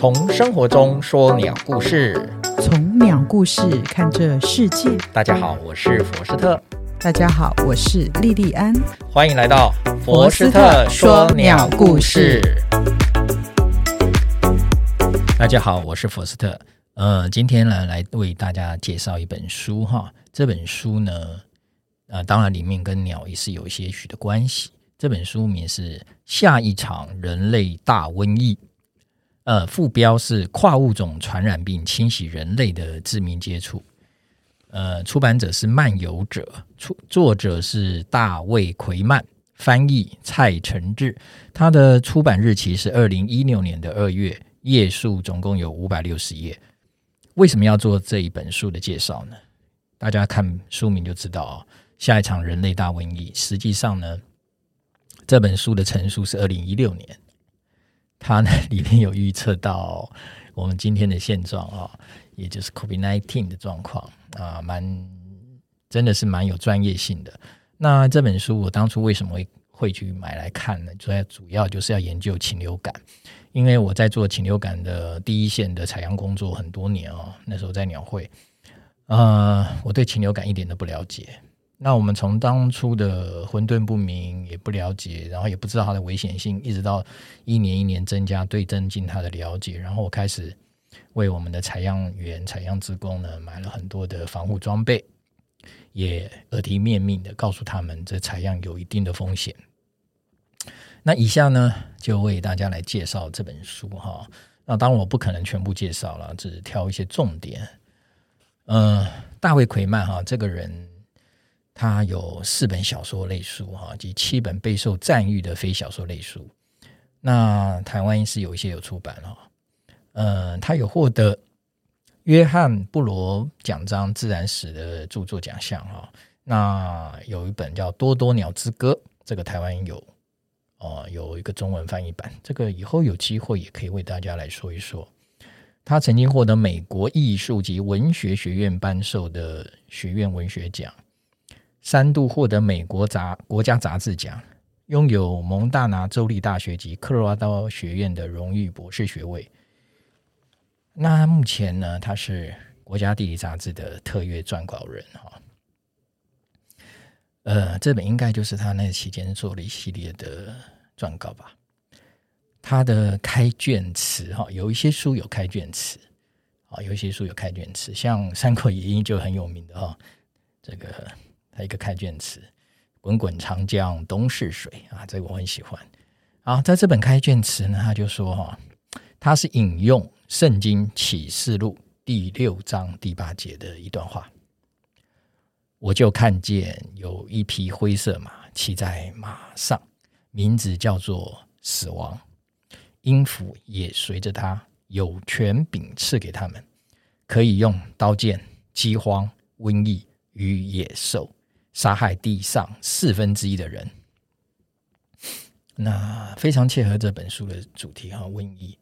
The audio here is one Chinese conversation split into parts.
从生活中说鸟故事，从鸟故事看这世界。大家好，我是佛斯特。大家好，我是莉莉安。欢迎来到佛斯特说鸟故事。大家好，我是佛斯特。呃，今天呢，来为大家介绍一本书哈。这本书呢，呃，当然里面跟鸟也是有一些许的关系。这本书名是《下一场人类大瘟疫》，呃，副标是“跨物种传染病侵袭人类的致命接触”。呃，出版者是漫游者，出作者是大卫奎曼，翻译蔡承志。他的出版日期是二零一六年的二月，页数总共有五百六十页。为什么要做这一本书的介绍呢？大家看书名就知道哦，下一场人类大瘟疫。实际上呢，这本书的成书是二零一六年，它呢里面有预测到我们今天的现状啊，也就是 COVID-19 的状况啊，蛮真的是蛮有专业性的。那这本书我当初为什么会会去买来看呢？主要主要就是要研究禽流感，因为我在做禽流感的第一线的采样工作很多年哦，那时候在鸟会，呃，我对禽流感一点都不了解。那我们从当初的混沌不明，也不了解，然后也不知道它的危险性，一直到一年一年增加，对增进它的了解，然后我开始为我们的采样员、采样职工呢买了很多的防护装备，也耳提面命的告诉他们，这采样有一定的风险。那以下呢，就为大家来介绍这本书哈。那当然我不可能全部介绍了，只挑一些重点。嗯、呃，大卫奎曼哈这个人。他有四本小说类书哈，及七本备受赞誉的非小说类书。那台湾是有一些有出版哈，嗯、呃，他有获得约翰布罗奖章自然史的著作奖项哈。那有一本叫《多多鸟之歌》，这个台湾有哦，有一个中文翻译版。这个以后有机会也可以为大家来说一说。他曾经获得美国艺术及文学学院颁授的学院文学奖。三度获得美国杂国家杂志奖，拥有蒙大拿州立大学及科罗拉多学院的荣誉博士学位。那目前呢，他是国家地理杂志的特约撰稿人哈。呃，这本应该就是他那期间做了一系列的撰稿吧。他的开卷词哈，有一些书有开卷词啊，有一些书有开卷词，像《三国演义》就很有名的哈，这个。一个开卷词，滚滚长江东逝水啊，这个我很喜欢。啊，在这本开卷词呢，他就说哈，他是引用《圣经启示录》第六章第八节的一段话。我就看见有一匹灰色马骑在马上，名字叫做死亡，音符也随着他，有权柄赐给他们，可以用刀剑、饥荒、瘟疫与野兽。杀害地上四分之一的人，那非常切合这本书的主题哈，瘟疫。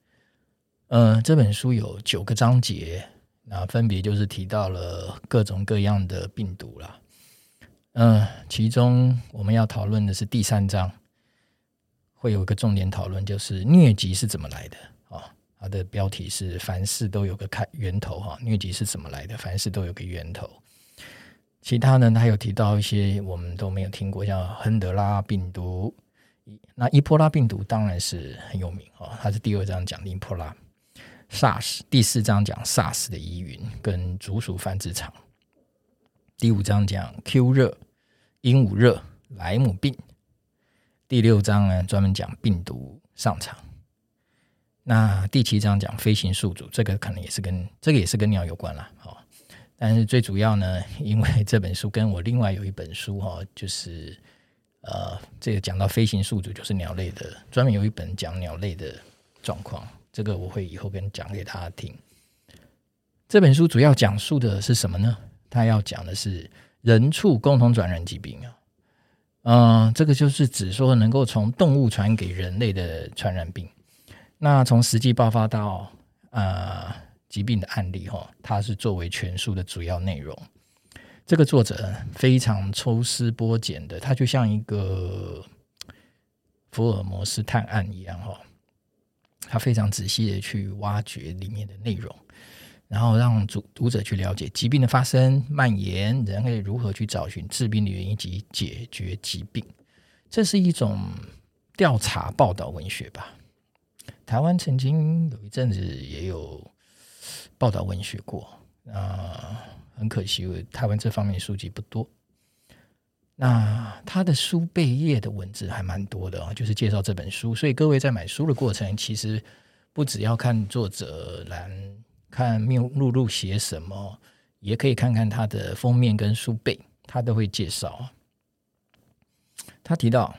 嗯、呃，这本书有九个章节，那分别就是提到了各种各样的病毒啦。嗯、其中我们要讨论的是第三章，会有一个重点讨论，就是疟疾是怎么来的啊？它的标题是“凡事都有个开源头”哈，疟疾是怎么来的？凡事都有个源头。其他呢，他有提到一些我们都没有听过，像亨德拉病毒。那伊波拉病毒当然是很有名哦，它是第二章讲的伊波拉。SARS 第四章讲 SARS 的疑云跟竹鼠繁殖场。第五章讲 Q 热、鹦鹉热、莱姆病。第六章呢，专门讲病毒上场。那第七章讲飞行宿主，这个可能也是跟这个也是跟鸟有关了，哦。但是最主要呢，因为这本书跟我另外有一本书哈，就是呃，这个讲到飞行宿主，就是鸟类的，专门有一本讲鸟类的状况，这个我会以后跟讲给大家听。这本书主要讲述的是什么呢？它要讲的是人畜共同传染疾病啊，嗯，这个就是指说能够从动物传给人类的传染病。那从实际爆发到呃。疾病的案例，哈，它是作为全书的主要内容。这个作者非常抽丝剥茧的，他就像一个福尔摩斯探案一样，哈，他非常仔细的去挖掘里面的内容，然后让读读者去了解疾病的发生、蔓延，人类如何去找寻致病的原因及解决疾病。这是一种调查报道文学吧？台湾曾经有一阵子也有报道文学过，啊，很可惜，台湾这方面书籍不多。那他的书背页的文字还蛮多的啊，就是介绍这本书。所以各位在买书的过程，其实不只要看作者栏，看目录写什么，也可以看看他的封面跟书背，他都会介绍。他提到，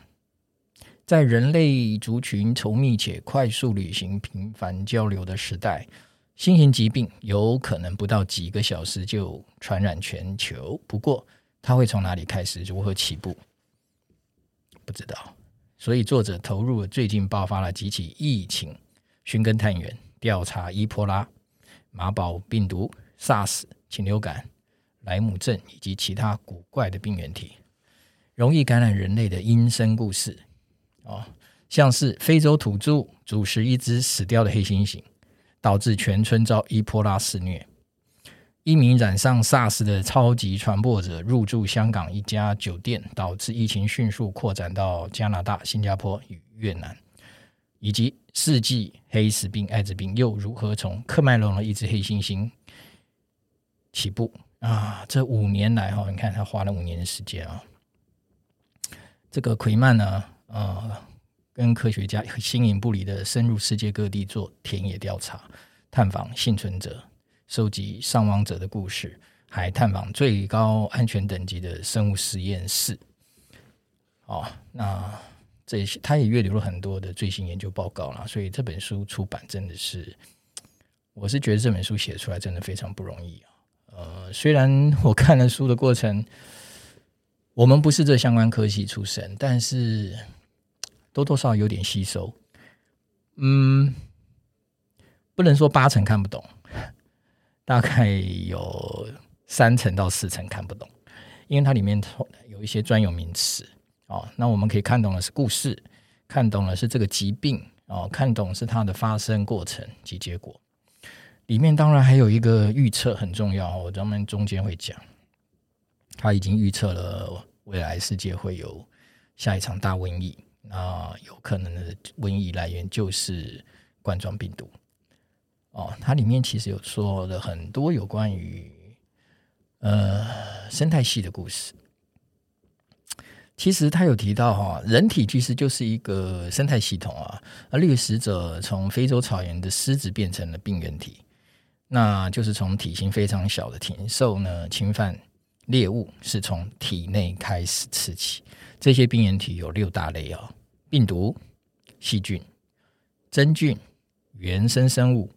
在人类族群稠密且快速旅行、频繁交流的时代，新型疾病有可能不到几个小时就传染全球。不过，它会从哪里开始？如何起步？不知道。所以作者投入了最近爆发了几起疫情，寻根探源，调查伊波拉、马宝病毒、SARS、禽流感、莱姆症以及其他古怪的病原体，容易感染人类的阴森故事。哦，像是非洲土著主食一只死掉的黑猩猩，导致全村遭伊波拉肆虐。一名染上 SARS 的超级传播者入住香港一家酒店，导致疫情迅速扩展到加拿大、新加坡与越南，以及世纪黑死病、艾滋病又如何从喀麦隆的一只黑猩猩起步啊？这五年来哈，你看他花了五年的时间啊。这个奎曼呢，呃，跟科学家形影不离的深入世界各地做田野调查，探访幸存者。收集伤亡者的故事，还探访最高安全等级的生物实验室。哦，那这些他也阅读了很多的最新研究报告了，所以这本书出版真的是，我是觉得这本书写出来真的非常不容易啊。呃，虽然我看了书的过程，我们不是这相关科系出身，但是多多少少有点吸收。嗯，不能说八成看不懂。大概有三成到四成看不懂，因为它里面有一些专有名词哦。那我们可以看懂的是故事，看懂的是这个疾病哦，看懂是它的发生过程及结果。里面当然还有一个预测很重要，我专门中间会讲。他已经预测了未来世界会有下一场大瘟疫，那有可能的瘟疫来源就是冠状病毒。哦，它里面其实有说了很多有关于呃生态系的故事。其实他有提到哈，人体其实就是一个生态系统啊。而掠食者从非洲草原的狮子变成了病原体，那就是从体型非常小的禽兽呢侵犯猎物，是从体内开始吃起。这些病原体有六大类啊：病毒、细菌、真菌、原生生物。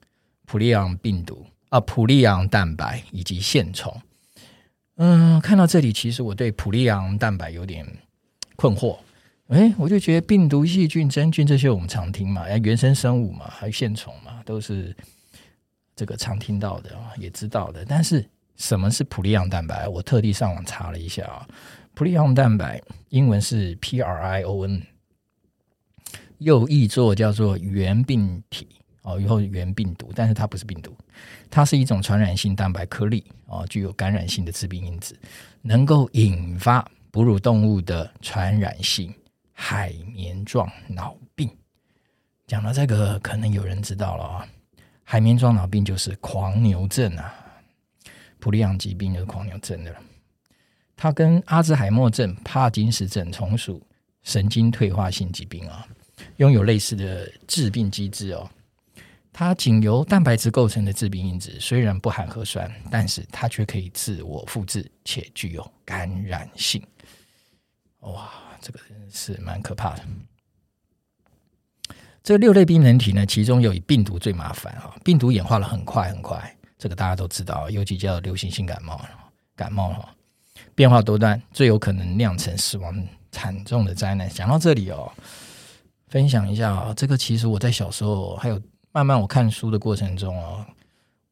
普利昂病毒啊，普利昂蛋白以及线虫。嗯，看到这里，其实我对普利昂蛋白有点困惑。诶，我就觉得病毒、细菌、真菌这些我们常听嘛，原生生物嘛，还有线虫嘛，都是这个常听到的，也知道的。但是什么是普利昂蛋白？我特地上网查了一下啊，普利昂蛋白英文是 P R I O N，又译作叫做原病体。哦，以后原病毒，但是它不是病毒，它是一种传染性蛋白颗粒哦，具有感染性的致病因子，能够引发哺乳动物的传染性海绵状脑病。讲到这个，可能有人知道了啊，海绵状脑病就是狂牛症啊，普利昂疾病就是狂牛症的了。它跟阿兹海默症、帕金斯症同属神经退化性疾病啊，拥有类似的致病机制哦。它仅由蛋白质构成的致病因子，虽然不含核酸，但是它却可以自我复制且具有感染性。哇，这个是蛮可怕的。这六类病原体呢，其中有以病毒最麻烦啊，病毒演化了很快很快，这个大家都知道，尤其叫流行性感冒，感冒哈，变化多端，最有可能酿成死亡惨重的灾难。讲到这里哦，分享一下啊，这个其实我在小时候还有。慢慢我看书的过程中啊，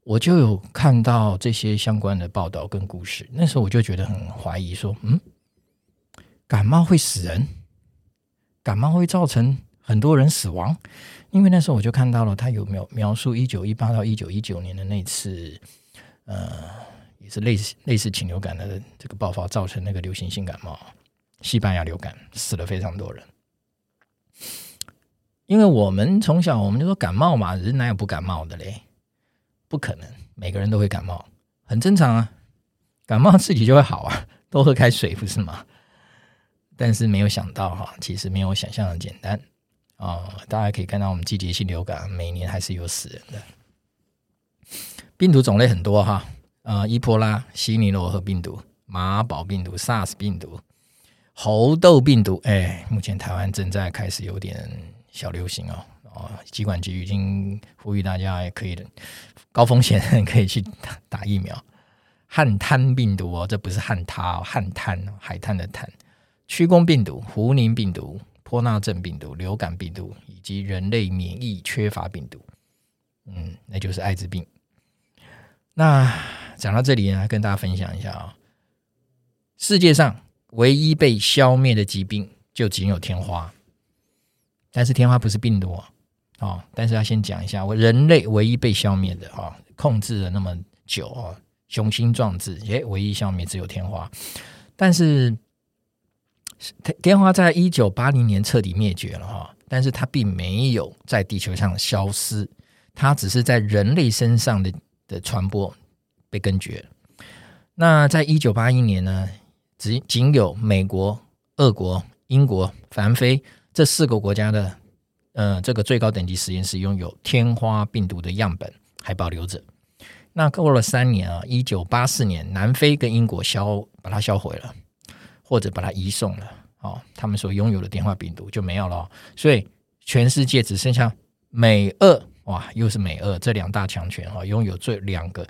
我就有看到这些相关的报道跟故事。那时候我就觉得很怀疑，说：“嗯，感冒会死人？感冒会造成很多人死亡？因为那时候我就看到了，他有描描述一九一八到一九一九年的那次，呃，是类似类似禽流感的这个爆发，造成那个流行性感冒，西班牙流感死了非常多人。因为我们从小我们就说感冒嘛，人哪有不感冒的嘞？不可能，每个人都会感冒，很正常啊。感冒自己就会好啊，多喝开水不是吗？但是没有想到哈，其实没有想象的简单啊！大家可以看到，我们季节性流感每年还是有死人的。病毒种类很多哈，呃，伊波拉、西尼罗河病毒、马宝病毒、SARS 病毒、猴痘病毒，哎，目前台湾正在开始有点小流行哦。哦，疾管局已经呼吁大家也可以，高风险可以去打打疫苗。旱滩病毒哦，这不是旱他，旱滩海滩的滩。曲弓病毒、胡宁病毒、波纳症病毒、流感病毒以及人类免疫缺乏病毒，嗯，那就是艾滋病。那讲到这里呢，跟大家分享一下啊、哦，世界上唯一被消灭的疾病就仅有天花，但是天花不是病毒、哦，哦，但是要先讲一下，我人类唯一被消灭的、哦，控制了那么久、哦，雄心壮志，诶，唯一消灭只有天花，但是。天花在一九八零年彻底灭绝了哈，但是它并没有在地球上消失，它只是在人类身上的的传播被根绝。那在一九八一年呢，只仅有美国、俄国、英国、南非这四个国家的呃这个最高等级实验室拥有天花病毒的样本还保留着。那过了三年啊，一九八四年，南非跟英国销把它销毁了。或者把它移送了，哦，他们所拥有的天花病毒就没有了，所以全世界只剩下美俄，哇，又是美俄这两大强权哈，拥有最两个，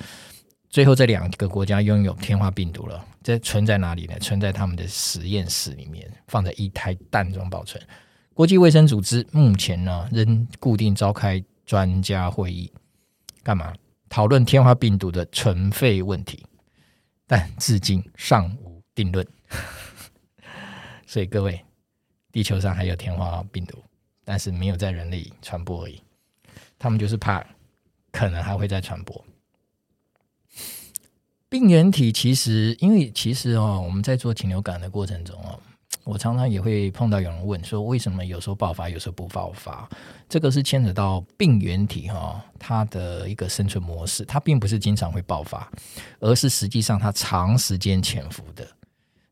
最后这两个国家拥有天花病毒了，这存在哪里呢？存在他们的实验室里面，放在一胎蛋中保存。国际卫生组织目前呢，仍固定召开专家会议，干嘛？讨论天花病毒的存废问题，但至今尚无定论。所以各位，地球上还有天花病毒，但是没有在人类传播而已。他们就是怕，可能还会再传播。病原体其实，因为其实哦，我们在做禽流感的过程中哦，我常常也会碰到有人问说，为什么有时候爆发，有时候不爆发？这个是牵扯到病原体哈，它的一个生存模式，它并不是经常会爆发，而是实际上它长时间潜伏的。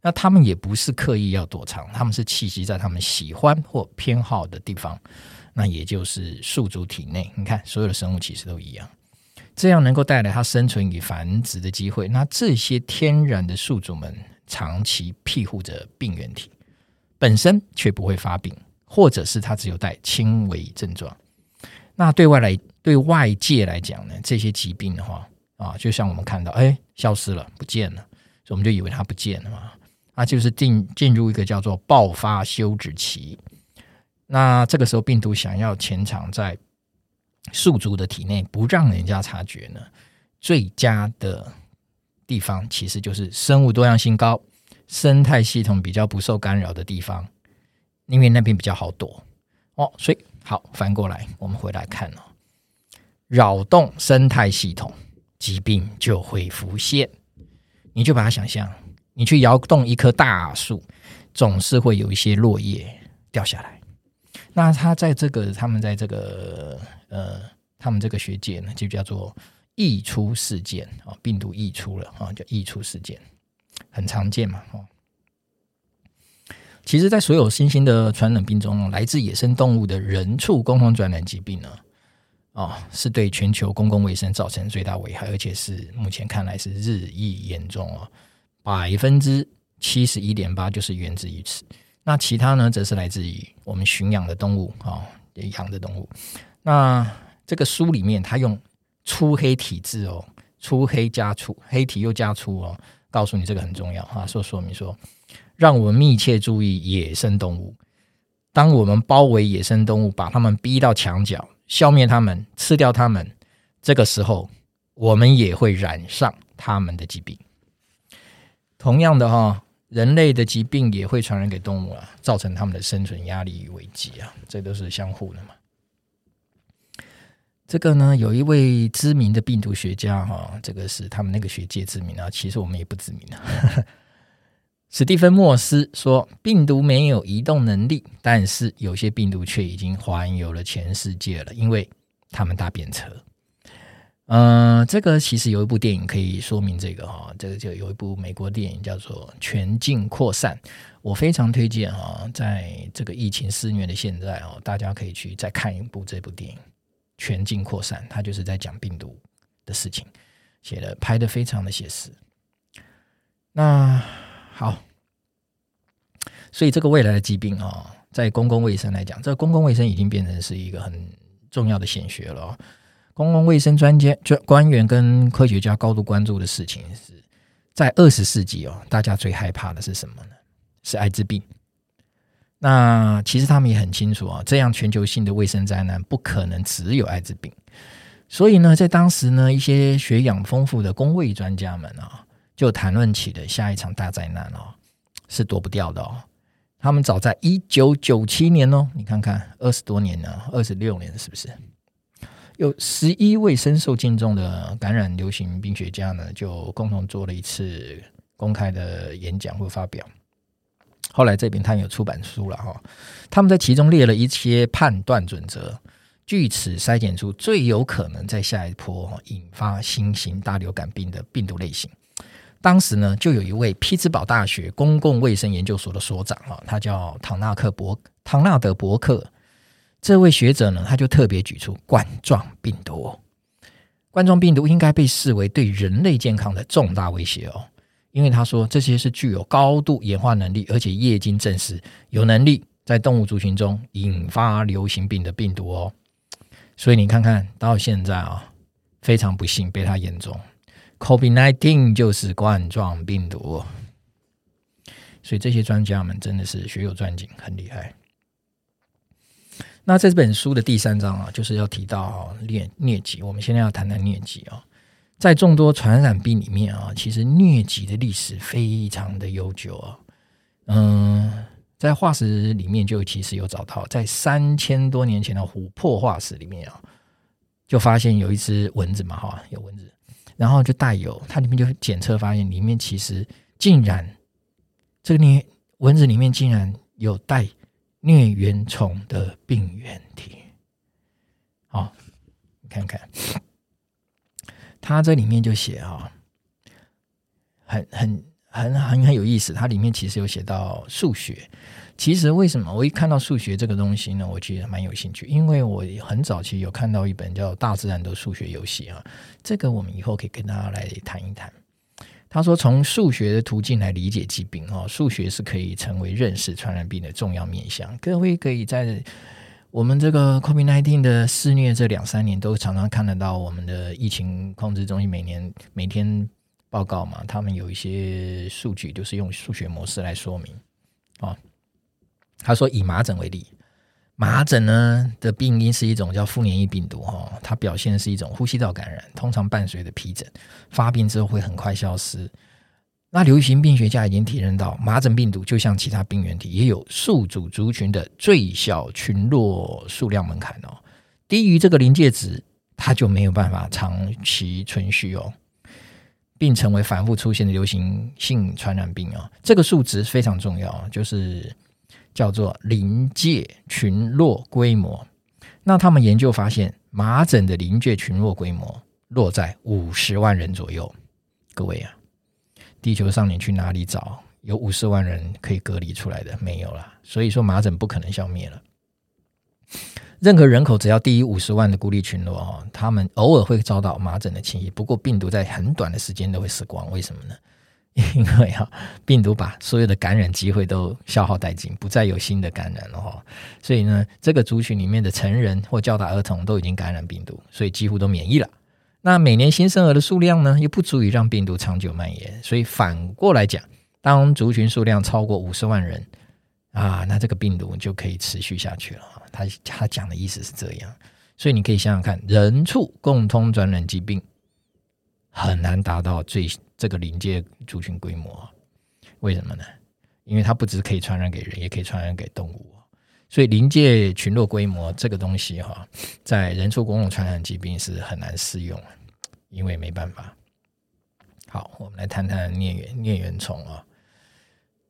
那他们也不是刻意要躲藏，他们是栖息在他们喜欢或偏好的地方，那也就是宿主体内。你看，所有的生物其实都一样，这样能够带来它生存与繁殖的机会。那这些天然的宿主们长期庇护着病原体，本身却不会发病，或者是它只有带轻微症状。那对外来对外界来讲呢，这些疾病的话啊，就像我们看到，哎，消失了，不见了，所以我们就以为它不见了嘛。那就是进进入一个叫做爆发休止期。那这个时候，病毒想要潜藏在宿主的体内，不让人家察觉呢，最佳的地方其实就是生物多样性高、生态系统比较不受干扰的地方，因为那边比较好躲哦。所以，好，翻过来，我们回来看哦，扰动生态系统，疾病就会浮现。你就把它想象。你去摇动一棵大树，总是会有一些落叶掉下来。那他在这个，他们在这个，呃，他们这个学界呢，就叫做溢出事件啊，病毒溢出了啊，叫溢出事件，很常见嘛。哦，其实，在所有新兴的传染病中，来自野生动物的人畜共同传染疾病呢，啊，是对全球公共卫生造成最大危害，而且是目前看来是日益严重哦。百分之七十一点八就是源自于此，那其他呢，则是来自于我们驯养的动物啊，养的动物。那这个书里面，他用粗黑体字哦，粗黑加粗，黑体又加粗哦，告诉你这个很重要啊，说说明说，让我们密切注意野生动物。当我们包围野生动物，把它们逼到墙角，消灭它们，吃掉它们，这个时候，我们也会染上它们的疾病。同样的哈，人类的疾病也会传染给动物啊，造成他们的生存压力与危机啊，这都是相互的嘛。这个呢，有一位知名的病毒学家哈，这个是他们那个学界知名啊，其实我们也不知名啊。史蒂芬·莫斯说，病毒没有移动能力，但是有些病毒却已经环游了全世界了，因为他们搭便车。嗯、呃，这个其实有一部电影可以说明这个哈，这个就有一部美国电影叫做《全境扩散》，我非常推荐哈，在这个疫情肆虐的现在哦，大家可以去再看一部这部电影。全境扩散，它就是在讲病毒的事情，写的拍的非常的写实。那好，所以这个未来的疾病啊、哦，在公共卫生来讲，这个公共卫生已经变成是一个很重要的显学了、哦。公共卫生专家、专官员跟科学家高度关注的事情是在二十世纪哦，大家最害怕的是什么呢？是艾滋病。那其实他们也很清楚啊，这样全球性的卫生灾难不可能只有艾滋病，所以呢，在当时呢，一些学养丰富的公卫专家们啊，就谈论起了下一场大灾难哦，是躲不掉的哦。他们早在一九九七年哦，你看看二十多年了，二十六年是不是？有十一位深受敬重的感染流行病学家呢，就共同做了一次公开的演讲或发表。后来这边他有出版书了哈，他们在其中列了一些判断准则，据此筛选出最有可能在下一波引发新型大流感病的病毒类型。当时呢，就有一位匹兹堡大学公共卫生研究所的所长哈，他叫唐纳克伯唐纳德伯克。这位学者呢，他就特别举出冠状病毒，冠状病毒应该被视为对人类健康的重大威胁哦。因为他说这些是具有高度演化能力，而且业经证实有能力在动物族群中引发流行病的病毒哦。所以你看看到现在啊，非常不幸被他言中，COVID-19 就是冠状病毒。所以这些专家们真的是学有专精，很厉害。那这本书的第三章啊，就是要提到疟疟疾。我们现在要谈谈疟疾啊。在众多传染病里面啊，其实疟疾的历史非常的悠久啊。嗯，在化石里面就其实有找到，在三千多年前的琥珀化石里面啊，就发现有一只蚊子嘛，哈，有蚊子，然后就带有它里面就检测发现里面其实竟然这个疟蚊子里面竟然有带疟原虫的病原体。好，你看看。他这里面就写啊，很很很很很有意思。它里面其实有写到数学。其实为什么我一看到数学这个东西呢？我觉得蛮有兴趣，因为我很早期有看到一本叫《大自然的数学游戏》啊。这个我们以后可以跟大家来谈一谈。他说，从数学的途径来理解疾病哦，数学是可以成为认识传染病的重要面向。各位可以在。我们这个 COVID-19 的肆虐这两三年，都常常看得到我们的疫情控制中心每年每天报告嘛，他们有一些数据，就是用数学模式来说明。哦，他说以麻疹为例，麻疹呢的病因是一种叫副黏液病毒，哈，它表现是一种呼吸道感染，通常伴随着皮疹，发病之后会很快消失。那流行病学家已经体认到，麻疹病毒就像其他病原体，也有宿主族群的最小群落数量门槛哦。低于这个临界值，它就没有办法长期存续哦，并成为反复出现的流行性传染病哦。这个数值非常重要，就是叫做临界群落规模。那他们研究发现，麻疹的临界群落规模落在五十万人左右。各位啊。地球上你去哪里找有五十万人可以隔离出来的？没有了，所以说麻疹不可能消灭了。任何人口只要低于五十万的孤立群落哦，他们偶尔会遭到麻疹的侵袭，不过病毒在很短的时间都会死光。为什么呢？因为啊，病毒把所有的感染机会都消耗殆尽，不再有新的感染了哈。所以呢，这个族群里面的成人或较大儿童都已经感染病毒，所以几乎都免疫了。那每年新生儿的数量呢，又不足以让病毒长久蔓延，所以反过来讲，当族群数量超过五十万人啊，那这个病毒就可以持续下去了。他他讲的意思是这样，所以你可以想想看，人畜共通传染疾病很难达到最这个临界族群规模，为什么呢？因为它不只可以传染给人，也可以传染给动物。所以临界群落规模这个东西哈，在人畜共同传染疾病是很难适用，因为没办法。好，我们来谈谈疟原疟原虫啊。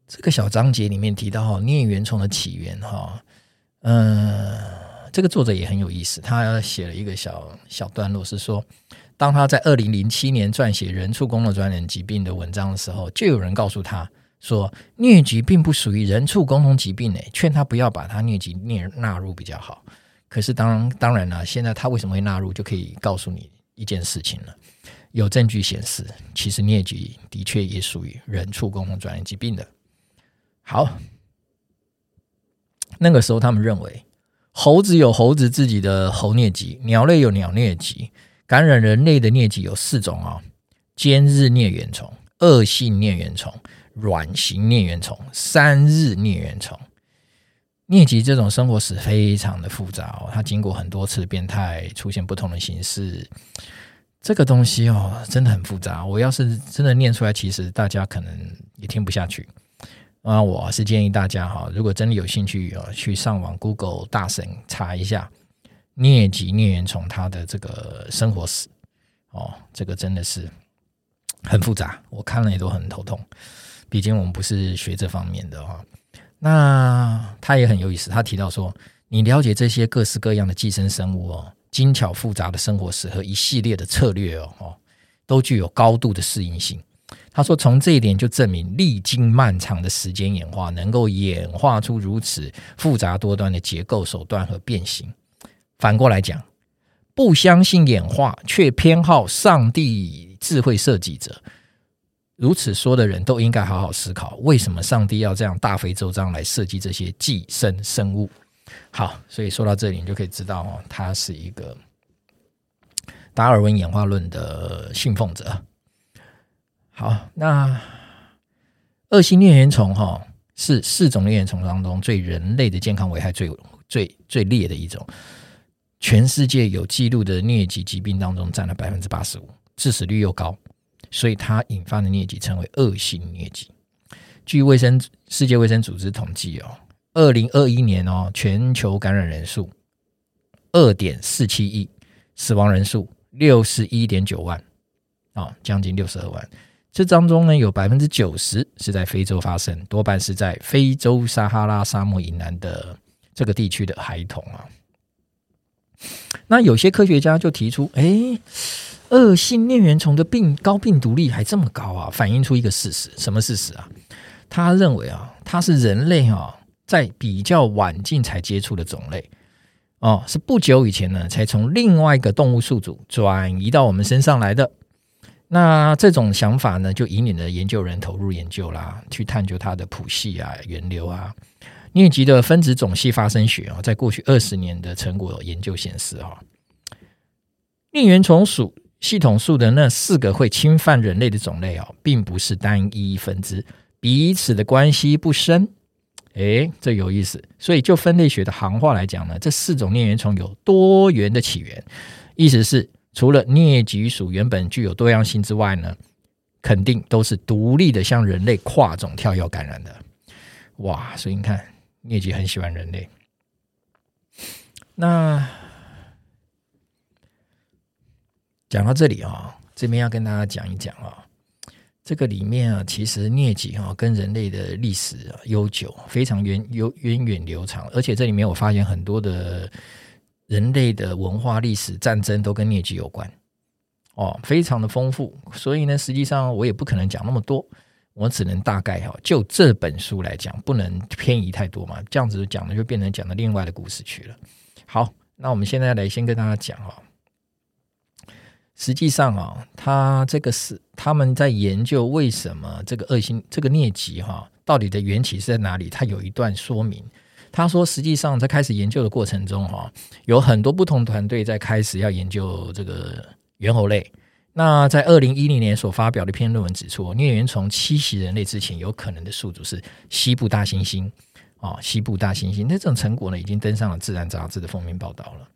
这个小章节里面提到哈，疟原虫的起源哈，嗯，这个作者也很有意思，他写了一个小小段落，是说，当他在二零零七年撰写人畜共同传染疾病的文章的时候，就有人告诉他说，疟疾并不属于人畜共同疾病诶，劝他不要把他疟疾纳纳入比较好。可是当当然了，现在他为什么会纳入，就可以告诉你一件事情了，有证据显示，其实疟疾的确也属于人畜共同传染疾病的。好，那个时候他们认为，猴子有猴子自己的猴疟疾，鸟类有鸟疟疾，感染人类的疟疾有四种啊、哦：间日疟原虫、恶性疟原虫、卵形疟原虫、三日疟原虫。疟疾这种生活史非常的复杂哦，它经过很多次变态，出现不同的形式。这个东西哦，真的很复杂。我要是真的念出来，其实大家可能也听不下去。啊，我是建议大家哈，如果真的有兴趣啊，去上网 Google 大神查一下疟疾疟原虫它的这个生活史哦，这个真的是很复杂，我看了也都很头痛。毕竟我们不是学这方面的哈。那他也很有意思，他提到说，你了解这些各式各样的寄生生物哦，精巧复杂的生活史和一系列的策略哦，都具有高度的适应性。他说：“从这一点就证明，历经漫长的时间演化，能够演化出如此复杂多端的结构手段和变形。反过来讲，不相信演化却偏好上帝智慧设计者，如此说的人都应该好好思考，为什么上帝要这样大费周章来设计这些寄生生物？好，所以说到这里，你就可以知道哦，他是一个达尔文演化论的信奉者。”好，那恶性疟原虫哈是四种疟原虫当中对人类的健康危害最最最烈的一种，全世界有记录的疟疾疾病当中占了百分之八十五，致死率又高，所以它引发的疟疾称为恶性疟疾。据卫生世界卫生组织统计哦，二零二一年哦，全球感染人数二点四七亿，死亡人数六十一点九万，哦，将近六十二万。这当中呢，有百分之九十是在非洲发生，多半是在非洲撒哈拉沙漠以南的这个地区的孩童啊。那有些科学家就提出，哎，恶性疟原虫的病高病毒力还这么高啊，反映出一个事实，什么事实啊？他认为啊，它是人类啊在比较晚近才接触的种类哦，是不久以前呢才从另外一个动物宿主转移到我们身上来的。那这种想法呢，就引领了研究人投入研究啦，去探究它的谱系啊、源流啊。疟疾的分子种系发生学啊，在过去二十年的成果研究显示哈，疟原虫属系统树的那四个会侵犯人类的种类哦，并不是单一分支，彼此的关系不深。诶，这有意思。所以就分类学的行话来讲呢，这四种疟原虫有多元的起源，意思是。除了疟疾属原本具有多样性之外呢，肯定都是独立的，向人类跨种跳跃感染的。哇！所以你看，疟疾很喜欢人类。那讲到这里啊，这边要跟大家讲一讲啊，这个里面啊，其实疟疾啊跟人类的历史啊悠久，非常源悠源远流长，而且这里面我发现很多的。人类的文化、历史、战争都跟疟疾有关，哦，非常的丰富。所以呢，实际上我也不可能讲那么多，我只能大概哈，就这本书来讲，不能偏移太多嘛。这样子讲的就变成讲的另外的故事去了。好，那我们现在来先跟大家讲哈，实际上啊，他这个是他们在研究为什么这个恶性这个疟疾哈，到底的缘起是在哪里？他有一段说明。他说：“实际上，在开始研究的过程中，哈，有很多不同团队在开始要研究这个猿猴类。那在二零一零年所发表的一篇论文指出，疟原虫侵袭人类之前，有可能的宿主是西部大猩猩啊，西部大猩猩。那这种成果呢，已经登上了《自然》杂志的封面报道了。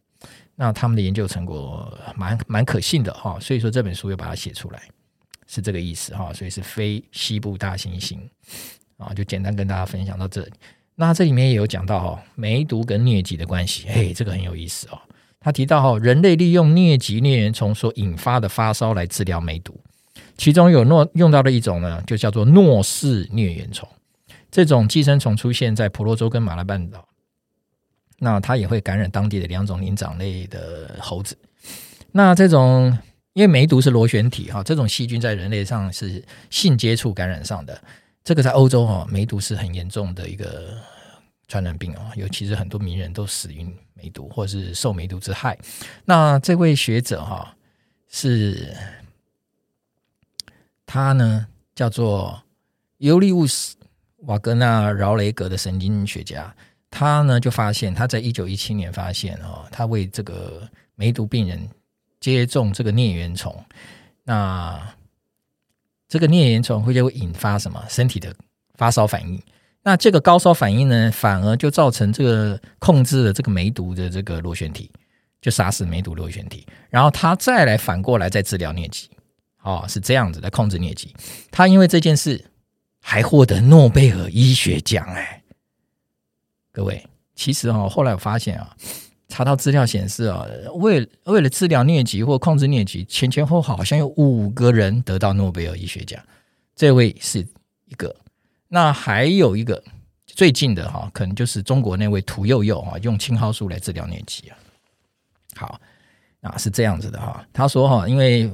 那他们的研究成果蛮蛮可信的哈，所以说这本书又把它写出来，是这个意思哈。所以是非西部大猩猩啊，就简单跟大家分享到这里。”那这里面也有讲到哦，梅毒跟疟疾的关系，嘿，这个很有意思哦。他提到哦，人类利用疟疾疟原虫所引发的发烧来治疗梅毒，其中有诺用到的一种呢，就叫做诺氏疟原虫。这种寄生虫出现在婆罗洲跟马来半岛，那它也会感染当地的两种灵长类的猴子。那这种因为梅毒是螺旋体哈，这种细菌在人类上是性接触感染上的。这个在欧洲哈，梅毒是很严重的一个传染病啊，尤其是很多名人都死于梅毒或是受梅毒之害。那这位学者哈是，他呢叫做尤利乌斯瓦格纳饶雷格的神经学家，他呢就发现他在一九一七年发现哦，他为这个梅毒病人接种这个疟原虫，那。这个疟原虫会就会引发什么身体的发烧反应？那这个高烧反应呢，反而就造成这个控制了这个梅毒的这个螺旋体，就杀死梅毒螺旋体，然后他再来反过来再治疗疟疾，哦，是这样子来控制疟疾。他因为这件事还获得诺贝尔医学奖哎，各位，其实哦，后来我发现啊。查到资料显示啊，为为了治疗疟疾或控制疟疾，前前后后好像有五个人得到诺贝尔医学奖。这位是一个，那还有一个最近的哈，可能就是中国那位屠呦呦啊，用青蒿素来治疗疟疾啊。好，啊是这样子的哈，他说哈，因为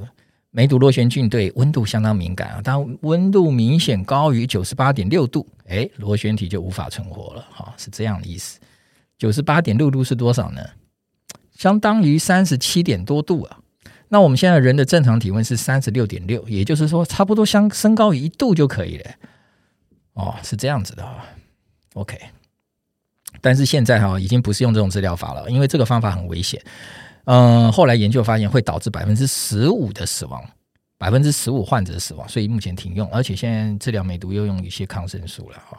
梅毒螺旋菌对温度相当敏感啊，当温度明显高于九十八点六度，哎，螺旋体就无法存活了哈，是这样的意思。九十八点六度是多少呢？相当于三十七点多度啊。那我们现在人的正常体温是三十六点六，也就是说，差不多相升高一度就可以了。哦，是这样子的啊。OK，但是现在哈已经不是用这种治疗法了，因为这个方法很危险。嗯，后来研究发现会导致百分之十五的死亡，百分之十五患者死亡，所以目前停用。而且现在治疗梅毒又用一些抗生素了哈。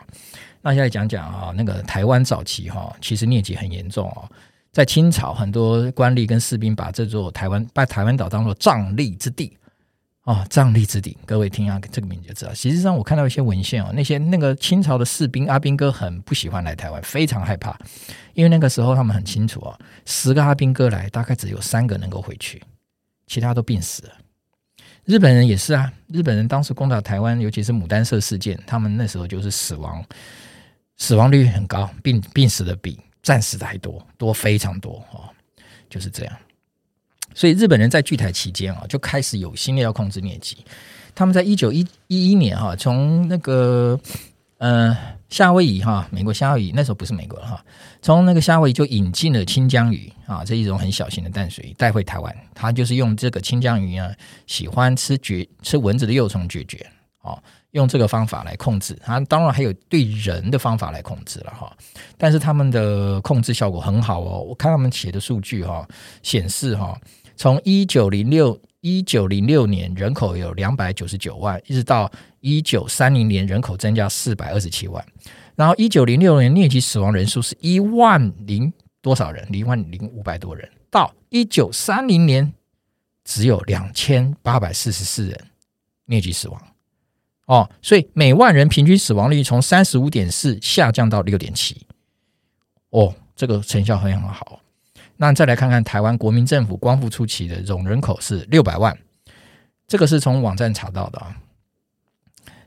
那现在讲讲啊，那个台湾早期哈，其实疟疾很严重哦。在清朝，很多官吏跟士兵把这座台湾把台湾岛当做瘴癘之地哦，瘴癘之地。各位听下这个名字就知道。实上，我看到一些文献哦，那些那个清朝的士兵阿兵哥很不喜欢来台湾，非常害怕，因为那个时候他们很清楚哦，十个阿兵哥来，大概只有三个能够回去，其他都病死了。日本人也是啊，日本人当时攻打台湾，尤其是牡丹社事件，他们那时候就是死亡。死亡率很高，病病死的比战死的还多，多非常多哦，就是这样。所以日本人在据台期间啊，就开始有心的要控制疟疾。他们在一九一一一年哈，从那个呃夏威夷哈，美国夏威夷那时候不是美国哈，从那个夏威夷就引进了清江鱼啊，这一种很小型的淡水鱼带回台湾。他就是用这个清江鱼啊，喜欢吃绝吃蚊子的幼虫绝绝哦。用这个方法来控制，啊，当然还有对人的方法来控制了哈。但是他们的控制效果很好哦。我看他们写的数据哈，显示哈，从一九零六一九零六年人口有两百九十九万，一直到一九三零年人口增加四百二十七万，然后一九零六年疟疾死亡人数是一万零多少人？一万零五百多人。到一九三零年只有两千八百四十四人疟疾死亡。哦，所以每万人平均死亡率从三十五点四下降到六点七，哦，这个成效很很好。那再来看看台湾国民政府光复初期的总人口是六百万，这个是从网站查到的啊。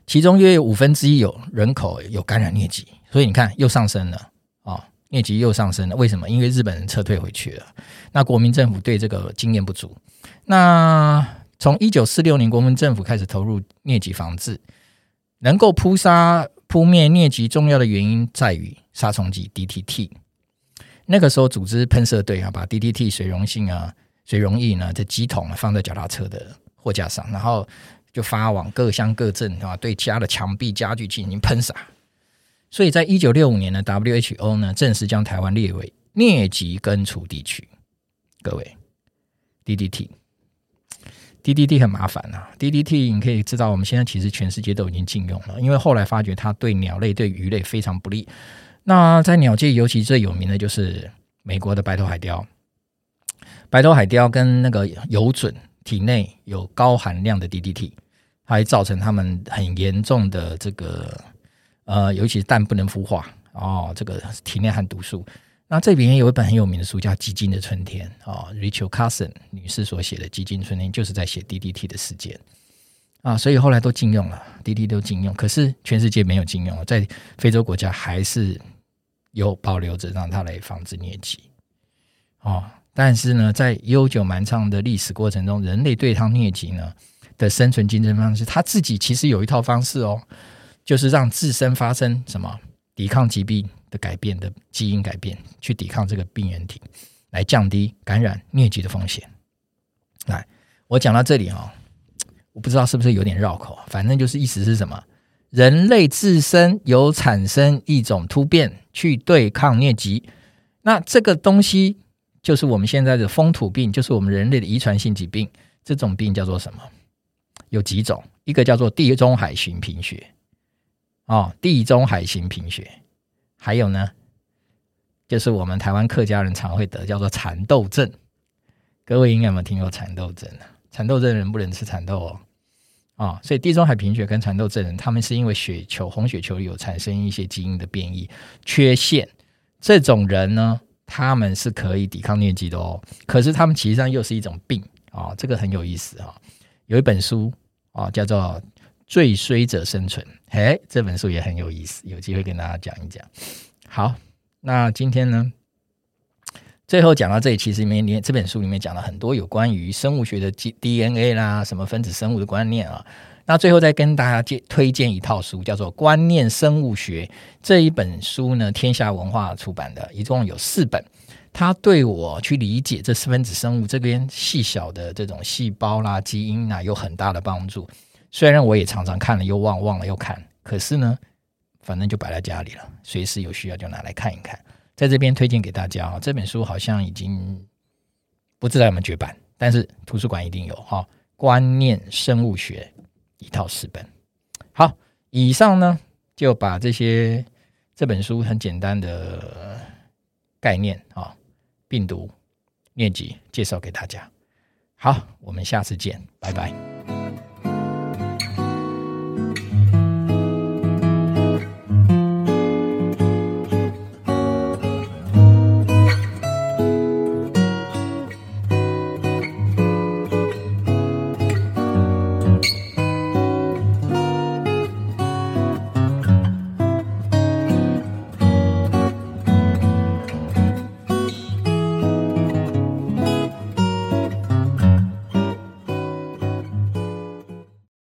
其中约有五分之一有人口有感染疟疾，所以你看又上升了啊，疟疾又上升了。为什么？因为日本人撤退回去了，那国民政府对这个经验不足。那从一九四六年，国民政府开始投入疟疾防治。能够扑杀扑灭疟疾重要的原因在于杀虫剂 DDT。那个时候，组织喷射队啊，把 DDT 水溶性啊、水溶液呢，这几桶放在脚踏车的货架上，然后就发往各乡各镇啊，对家的墙壁、家具进行喷洒。所以在一九六五年呢，WHO 呢正式将台湾列为疟疾根除地区。各位，DDT。DDT 很麻烦啊，DDT 你可以知道，我们现在其实全世界都已经禁用了，因为后来发觉它对鸟类、对鱼类非常不利。那在鸟界，尤其最有名的就是美国的白头海雕。白头海雕跟那个游隼体内有高含量的 DDT，还造成它们很严重的这个呃，尤其是蛋不能孵化，哦，这个体内含毒素。那这边有一本很有名的书叫《基金的春天》哦，Rachel Carson 女士所写的《基金春天》，就是在写 DDT 的事件啊，所以后来都禁用了，DDT 都禁用，可是全世界没有禁用，在非洲国家还是有保留着，让它来防止疟疾哦。但是呢，在悠久漫长的历史过程中，人类对抗疟疾呢的生存竞争方式，他自己其实有一套方式哦，就是让自身发生什么抵抗疾病的改变的基因改变，去抵抗这个病原体，来降低感染疟疾的风险。来，我讲到这里哦，我不知道是不是有点绕口，反正就是意思是什么，人类自身有产生一种突变去对抗疟疾，那这个东西。就是我们现在的风土病，就是我们人类的遗传性疾病。这种病叫做什么？有几种？一个叫做地中海型贫血，哦，地中海型贫血。还有呢，就是我们台湾客家人常会得，叫做蚕豆症。各位应该有没有听过蚕豆症啊？蚕豆症人不能吃蚕豆哦，啊、所以地中海贫血跟蚕豆症人，他们是因为血球红血球有产生一些基因的变异缺陷。这种人呢？他们是可以抵抗疟疾的哦，可是他们其实上又是一种病啊、这个很有意思啊、有一本书啊、叫做《最衰者生存》，哎，这本书也很有意思，有机会跟大家讲一讲。好，那今天呢，最后讲到这里，其实里面连这本书里面讲了很多有关于生物学的 DNA 啦，什么分子生物的观念啊。那最后再跟大家介推荐一套书，叫做《观念生物学》这一本书呢，天下文化出版的，一共有四本。它对我去理解这四分子生物这边细小的这种细胞啦、基因啊，有很大的帮助。虽然我也常常看了又忘，忘了又看，可是呢，反正就摆在家里了，随时有需要就拿来看一看。在这边推荐给大家啊，这本书好像已经不知道有没有绝版，但是图书馆一定有哈。《观念生物学》。一套四本，好，以上呢就把这些这本书很简单的概念啊，病毒、疟疾介绍给大家。好，我们下次见，拜拜。